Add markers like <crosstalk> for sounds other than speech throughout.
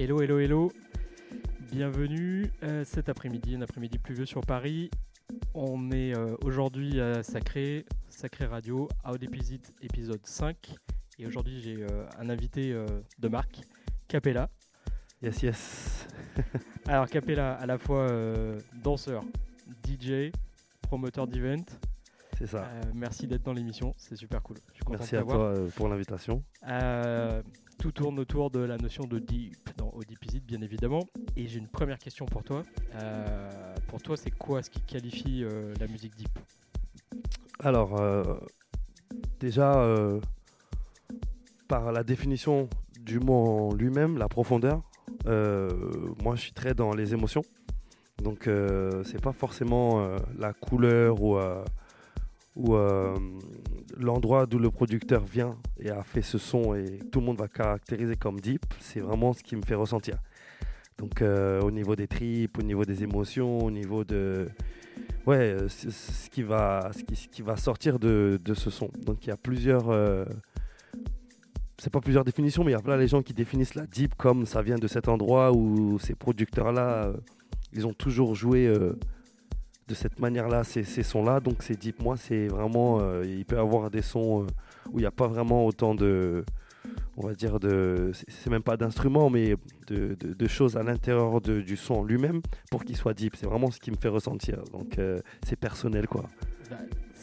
Hello, hello, hello. Bienvenue euh, cet après-midi, un après-midi pluvieux sur Paris. On est euh, aujourd'hui à Sacré, Sacré Radio, Out Episode, épisode 5. Et aujourd'hui, j'ai euh, un invité de marque, Capella. Yes, yes. <laughs> Alors, Capella, à la fois danseur, DJ, promoteur d'event. C'est ça. Euh, merci d'être dans l'émission, c'est super cool. Je suis content Merci de à toi pour l'invitation. Euh, tout tourne autour de la notion de deep dans Oedipisit, bien évidemment. Et j'ai une première question pour toi. Euh, pour toi, c'est quoi ce qui qualifie euh, la musique deep? Alors, euh, déjà, par la définition du mot en lui-même, la profondeur, moi je suis très dans les émotions. Donc, c'est pas forcément la couleur ou, l'endroit d'où le producteur vient et a fait ce son et tout le monde va caractériser comme deep. C'est vraiment ce qui me fait ressentir. Donc, euh, au niveau des tripes, au niveau des émotions, au niveau de. Ouais, euh, ce qui va, ce qui, va sortir de, de ce son. Donc il y a plusieurs. euh, c'est pas plusieurs définitions, mais il y a plein les gens qui définissent la deep comme ça vient de cet endroit où ces producteurs-là, euh, ils ont toujours joué de cette manière-là ces, ces sons-là. Donc c'est deep. Moi, c'est vraiment. il peut y avoir des sons où il n'y a pas vraiment autant de. On va dire de. c'est- même pas d'instruments, mais de, choses à l'intérieur du son lui-même pour qu'il soit deep. C'est vraiment ce qui me fait ressentir. Donc euh, c'est personnel, quoi. Bah,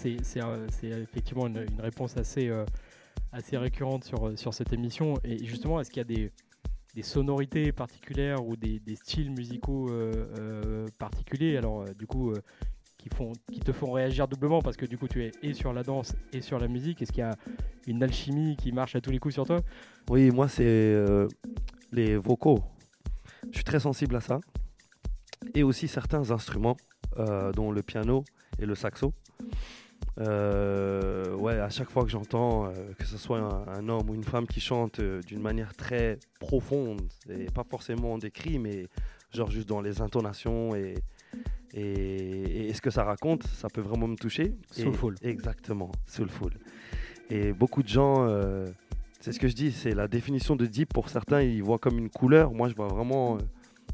euh, c'est effectivement une, réponse assez, euh, assez récurrente sur, sur cette émission. Et justement, est-ce qu'il y a des, sonorités particulières ou des, styles musicaux particuliers? Alors, du coup, qui, te font réagir doublement parce que du coup, tu es et sur la danse et sur la musique. Est-ce qu'il y a une alchimie qui marche à tous les coups sur toi? Oui, moi, c'est euh, les vocaux. Je suis très sensible à ça. Et aussi certains instruments, euh, dont le piano et le saxo. Euh, ouais, à chaque fois que j'entends, que ce soit un, homme ou une femme qui chante d'une manière très profonde, et pas forcément des cris, mais genre juste dans les intonations et, et, et ce que ça raconte, ça peut vraiment me toucher. Et- Soulful. Exactement, soulful. Et beaucoup de gens, euh, c'est ce que je dis, c'est la définition de deep. Pour certains, ils voient comme une couleur. Moi, je vois vraiment euh,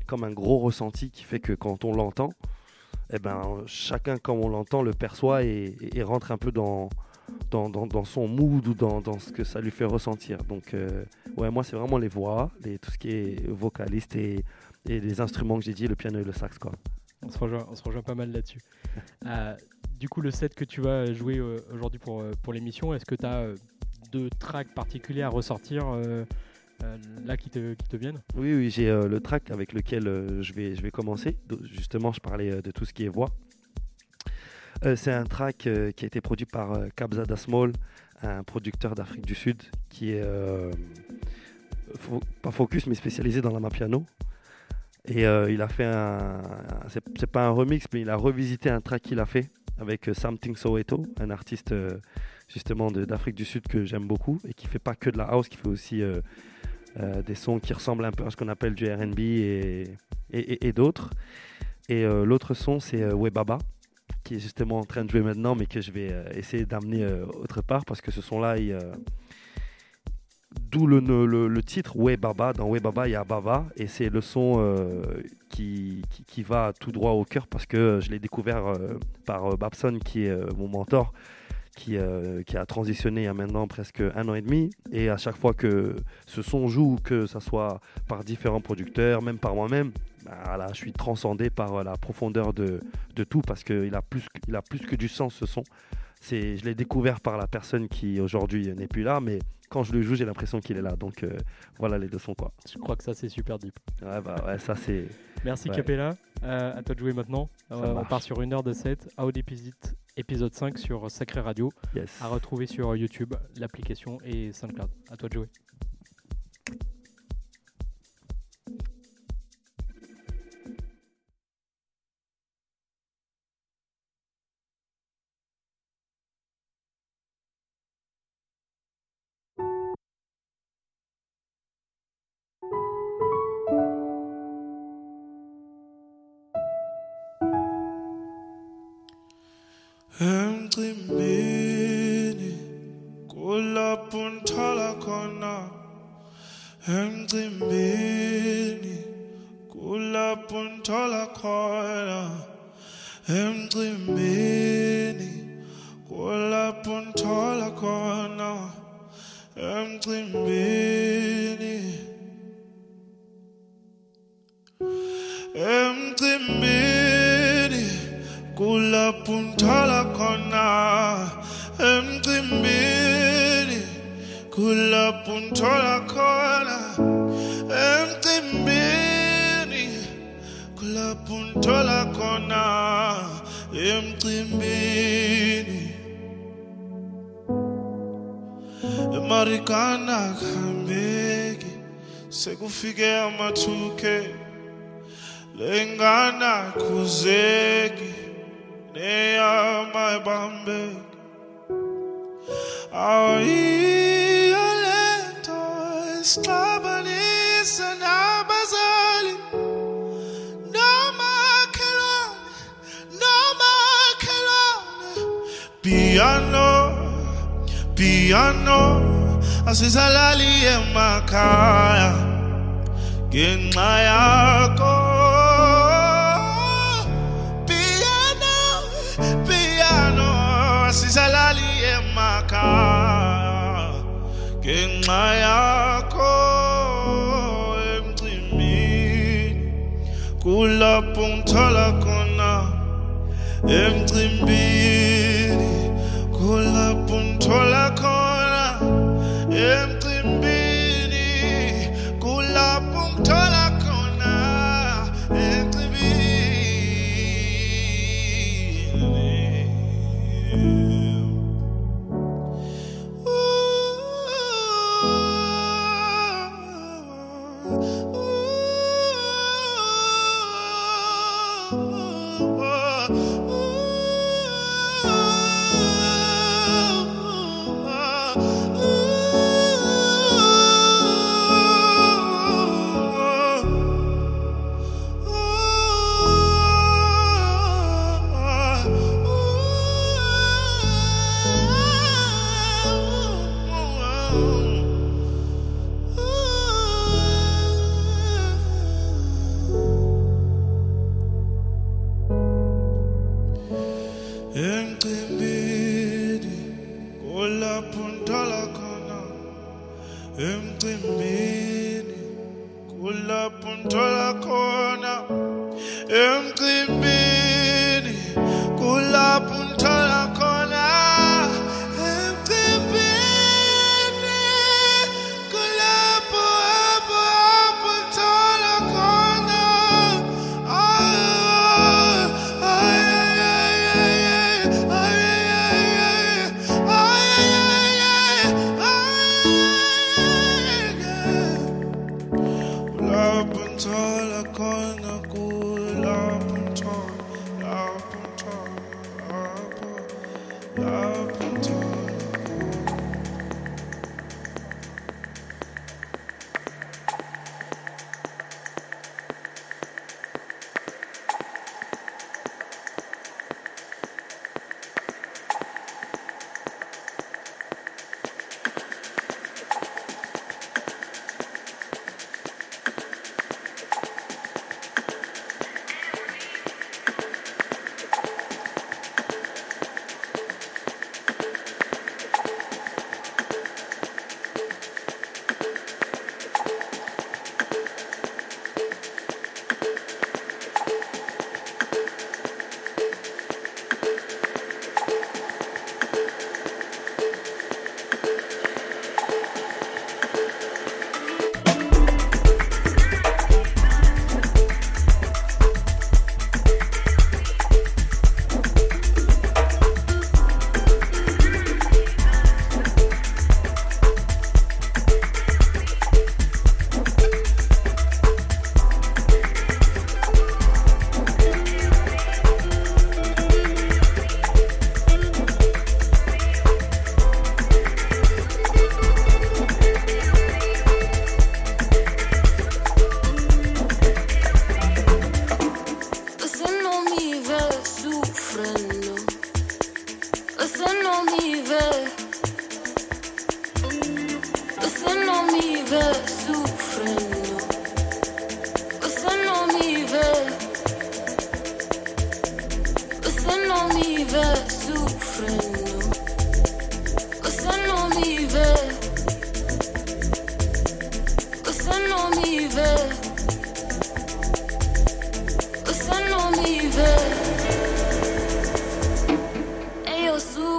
comme un gros ressenti qui fait que quand on l'entend, eh ben, chacun, comme on l'entend, le perçoit et, et- et rentre un peu dans, dans, dans- dans son mood ou dans, dans ce que ça lui fait ressentir. Donc, euh, ouais, moi, c'est vraiment les voix, les, tout ce qui est vocaliste et, et les instruments que j'ai dit, le piano et le sax. Quoi. On se rejoint, on se rejoint pas mal là-dessus. <laughs> Euh, du coup, le set que tu vas jouer euh, aujourd'hui pour, euh, pour l'émission, est-ce que tu as deux tracks particuliers à ressortir euh, là qui te, qui te viennent? Oui, oui, j'ai euh, le track avec lequel euh, je, vais, je vais commencer. Justement, je parlais de tout ce qui est voix. C'est un track qui a été produit par Kabzada Small, un producteur d'Afrique du Sud qui est fo- pas focus mais spécialisé dans la mapiano. Et euh, il a fait un. C'est pas un remix, mais il a revisité un track qu'il a fait avec euh, Something Soweto, un artiste euh, justement d'Afrique du Sud que j'aime beaucoup et qui fait pas que de la house, qui fait aussi des sons qui ressemblent un peu à ce qu'on appelle du RB et, et, et- et d'autres. Et euh, l'autre son, c'est Webaba, qui est justement en train de jouer maintenant, mais que je vais essayer d'amener autre part parce que ce son-là, il, d'où le, le, titre Webaba. Dans Webaba, il y a Baba et c'est le son euh, qui, qui, va tout droit au cœur parce que je l'ai découvert euh, par euh, Babson, qui est mon mentor qui, qui a transitionné il y a maintenant presque un an et demi. Et à chaque fois que ce son joue, que ce soit par différents producteurs, même par moi-même, bah, là, je suis transcendé par la profondeur de, de tout parce qu'il a, plus il a plus que du sens ce son. Je l'ai découvert par la personne qui aujourd'hui n'est plus là, mais quand je le joue, j'ai l'impression qu'il est là. Donc euh, voilà les deux sons quoi. Je crois que ça, c'est super deep. Ouais, bah, ouais, ça c'est. Merci Ouais. Capella. Euh, à toi de jouer maintenant. Euh, on part sur une heure de set. Out Episode, épisode 5 sur Sacré Radio. Yes. À retrouver sur YouTube, l'application et SoundCloud. À toi de jouer. angihlali emakhaya ngenxa yakho. Piano piano sisalali emakhaya ngenxa yakho. Emcimbini kulapho ngithola khona emcimbini. kuwa.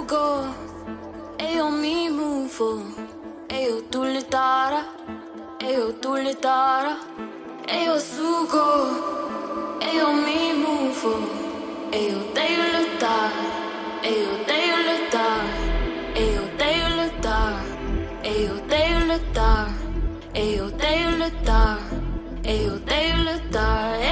go e io mi muovo e io tu litara e io tu litara e io sugo e io mi muovo e io devo lottare e io devo lottare e io devo lottare e io devo lottare e io devo lottare e io devo lottare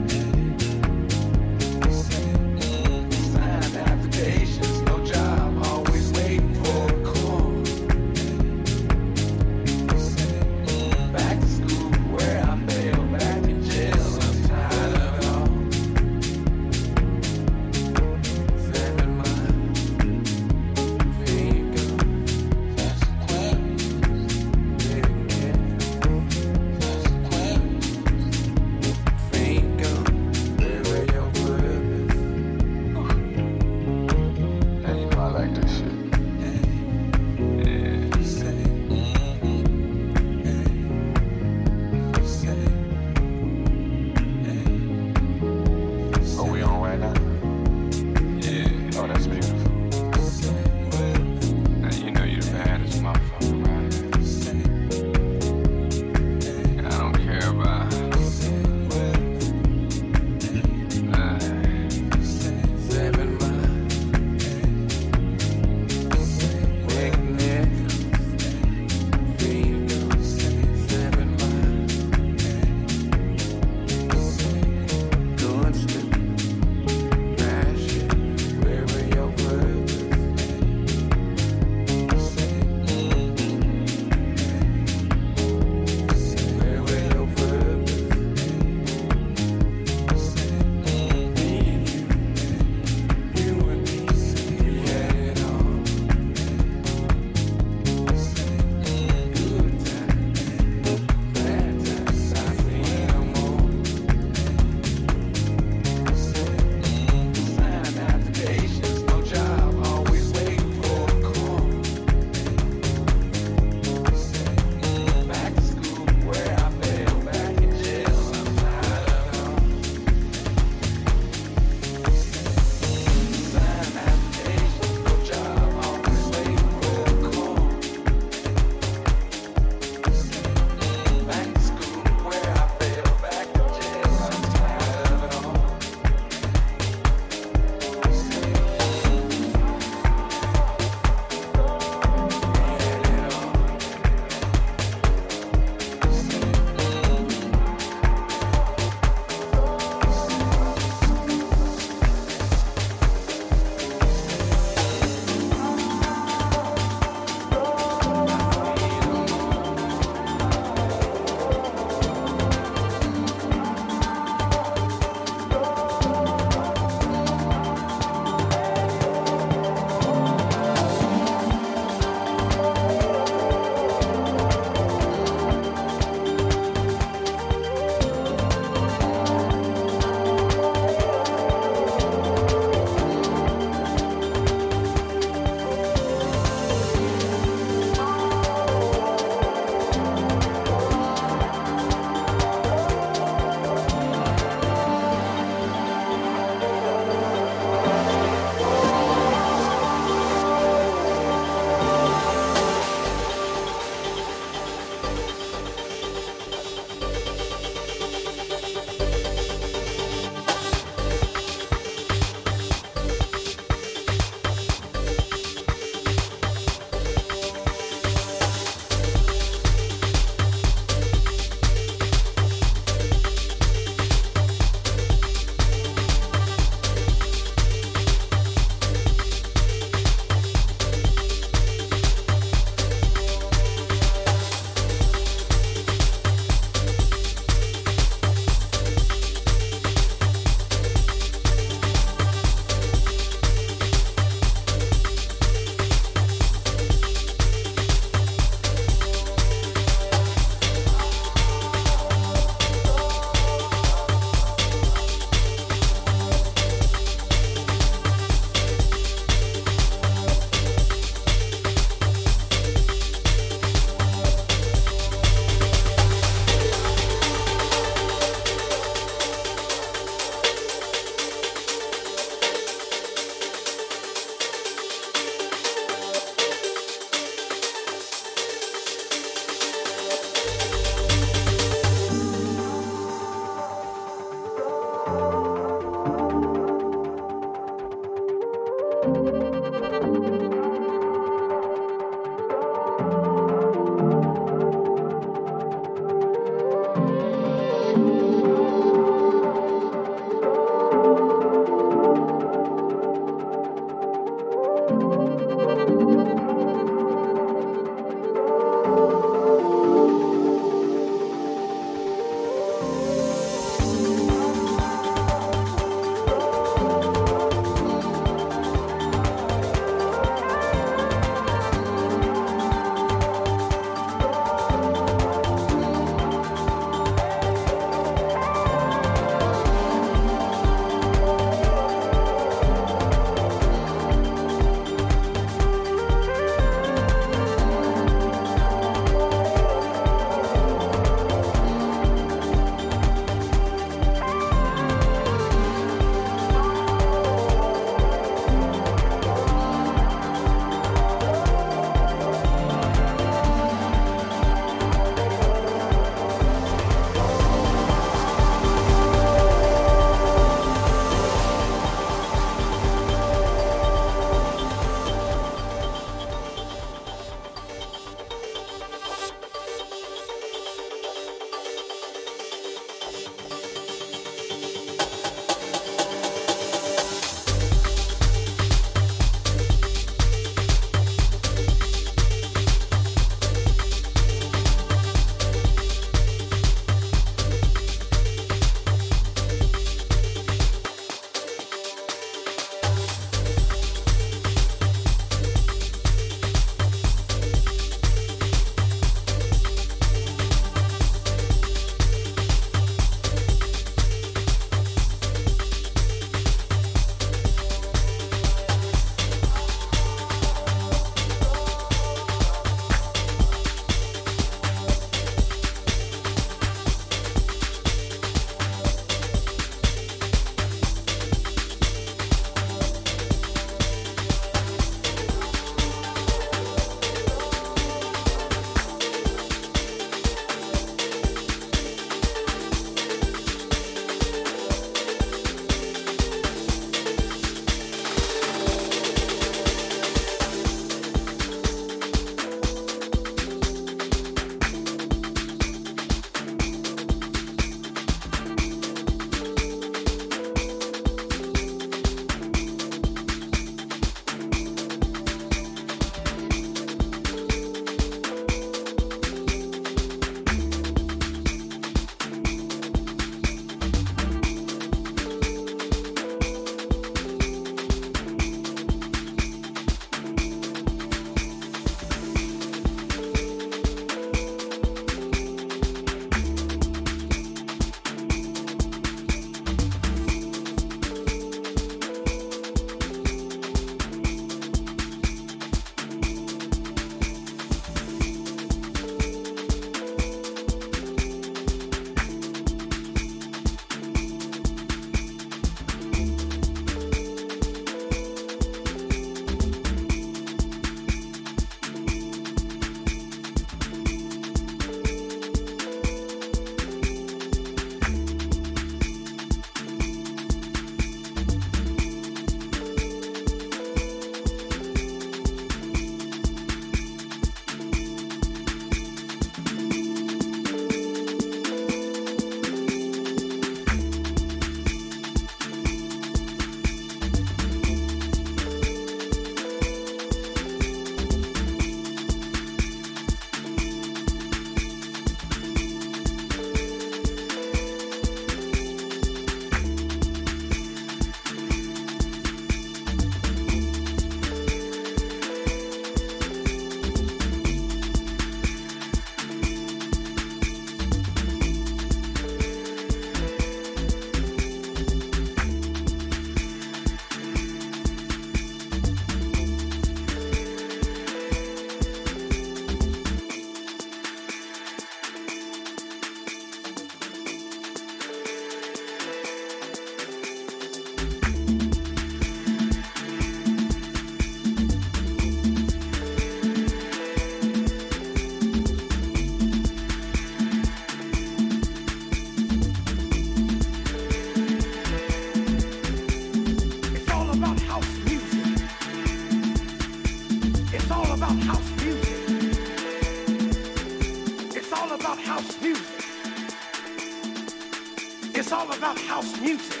house music.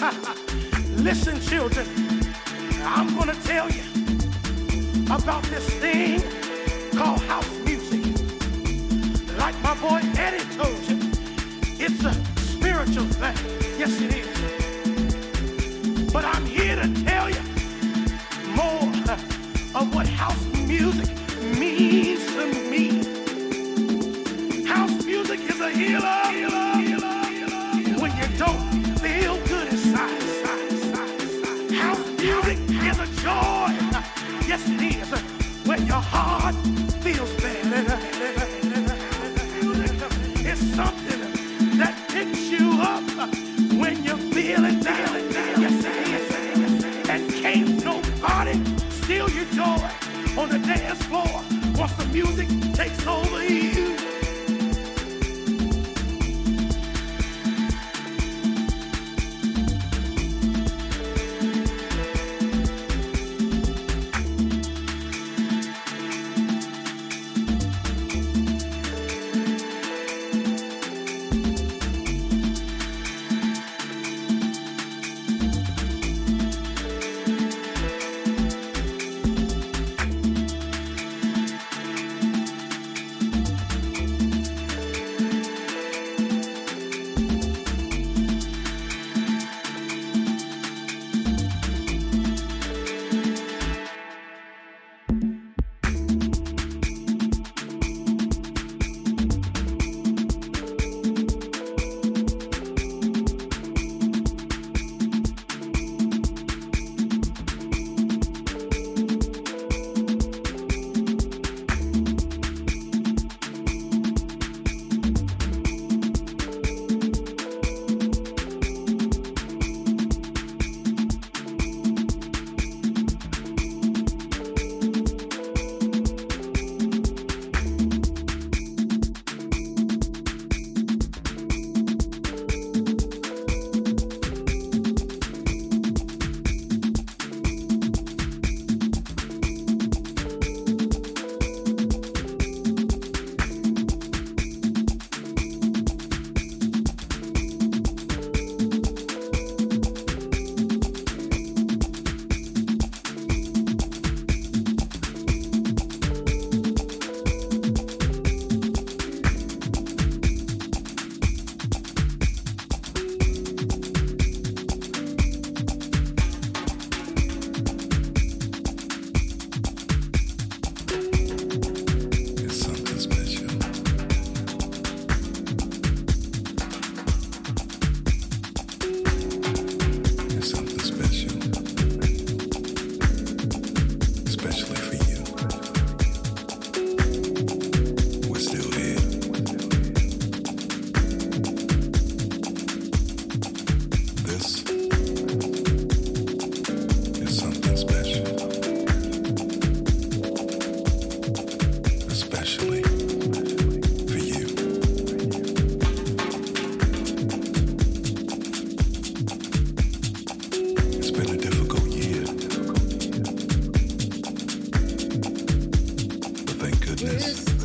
<laughs> Listen, children, I'm going to tell you about this thing called house music. Like my boy Eddie told you, it's a spiritual thing. Yes, it is. witness.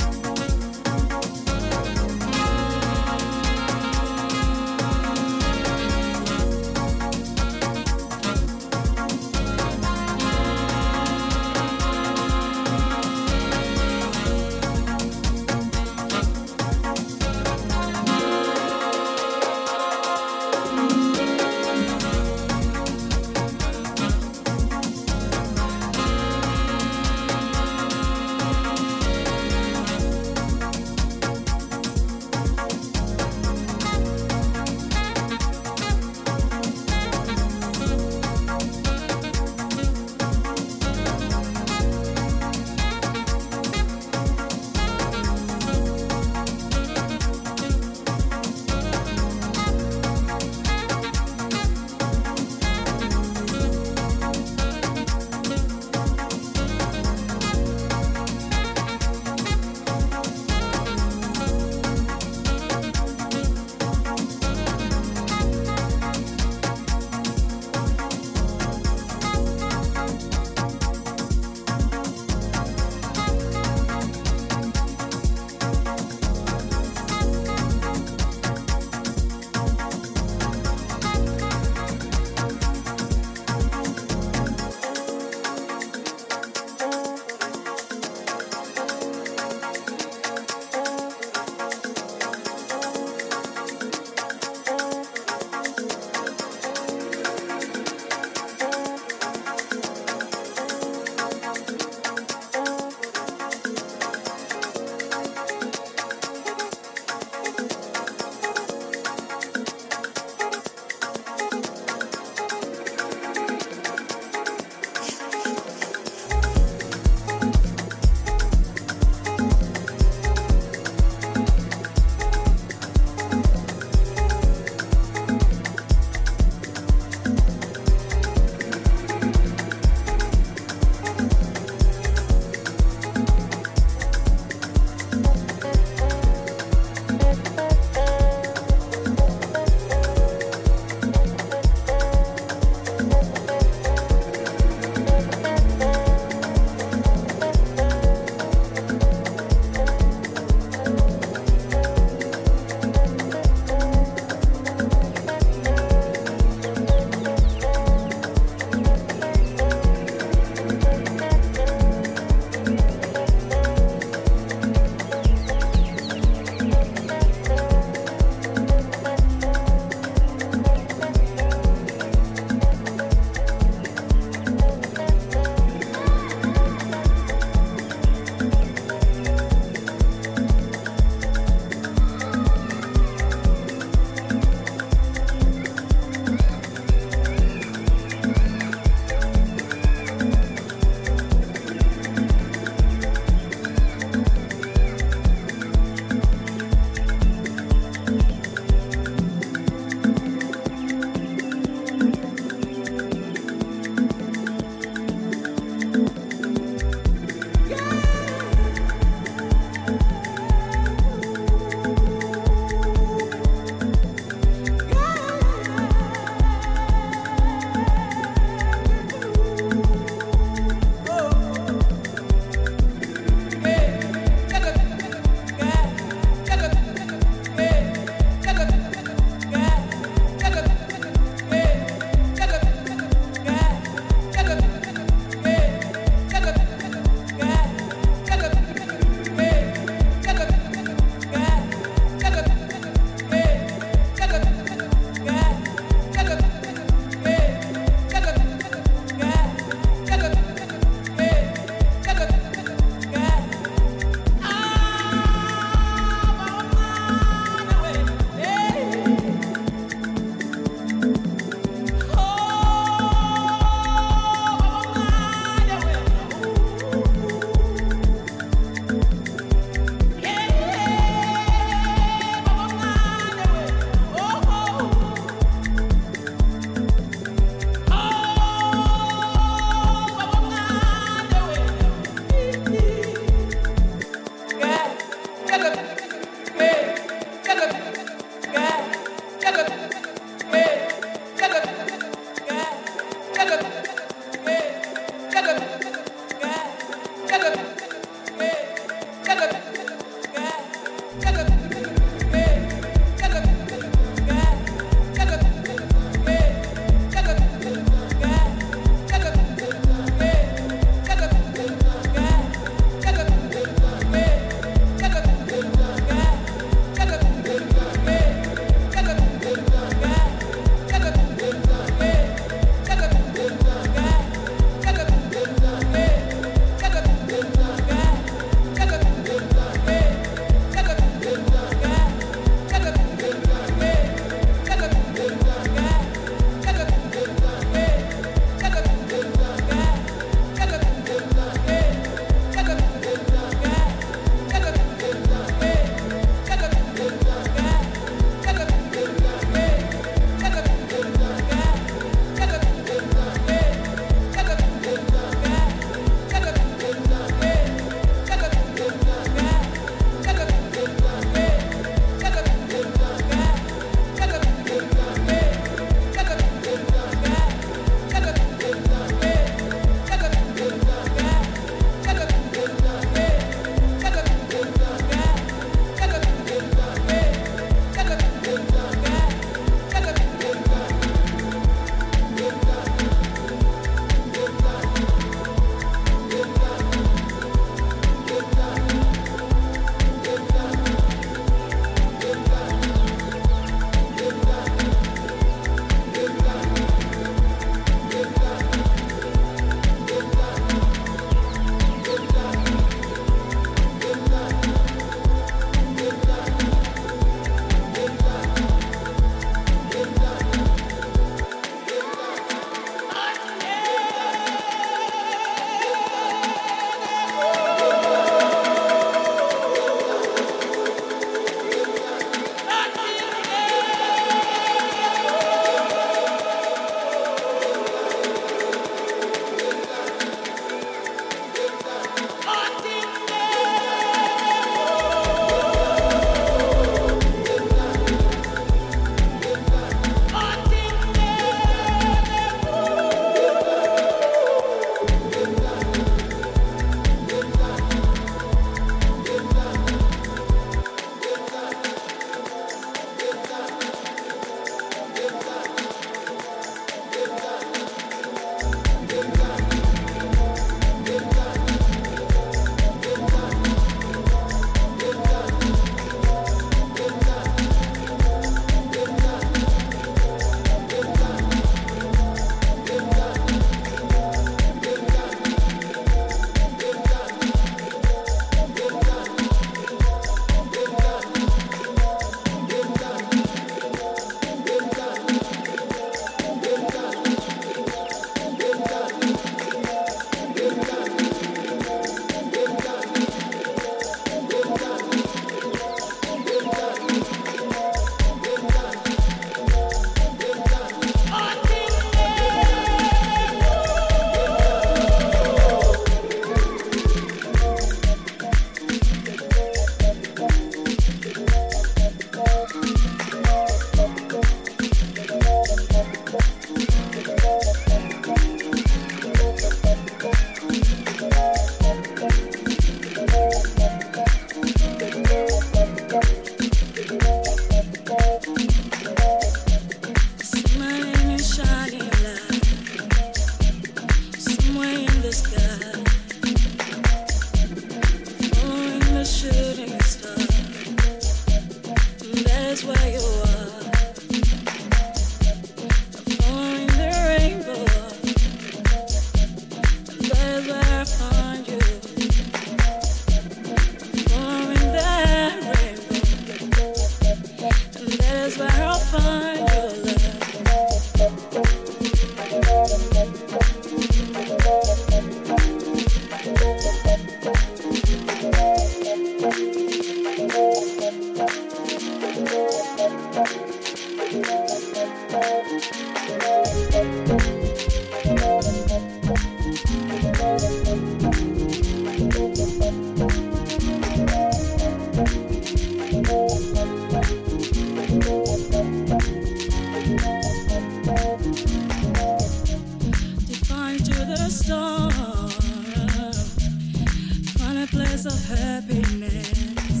place of happiness.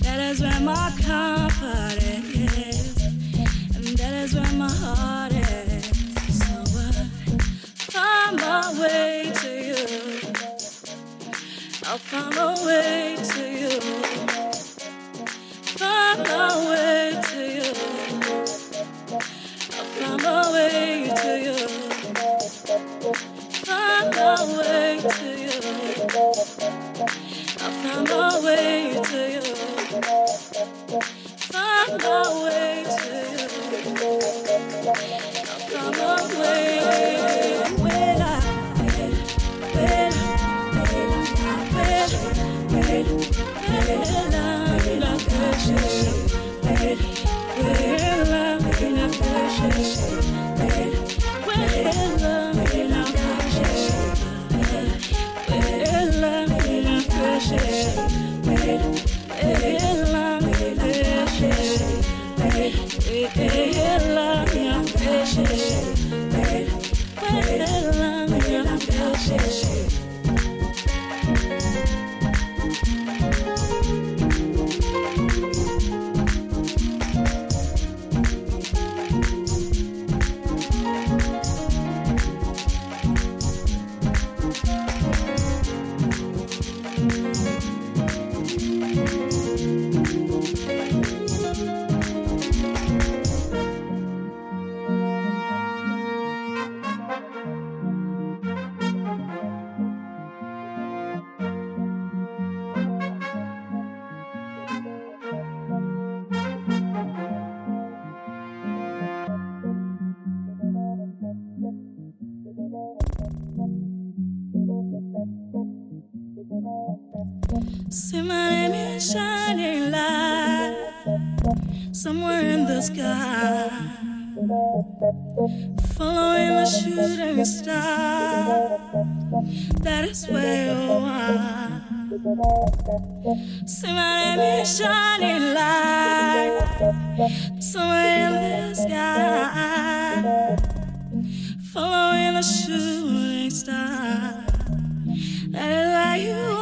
That is where my comfort is, and that is where my heart is. So I find my way to you. I'll find my way to you. Find my way. Somewhere in the sky, following the shooting star. That is where you are. See my name shining light somewhere in the sky, following the shooting star. That is where you are.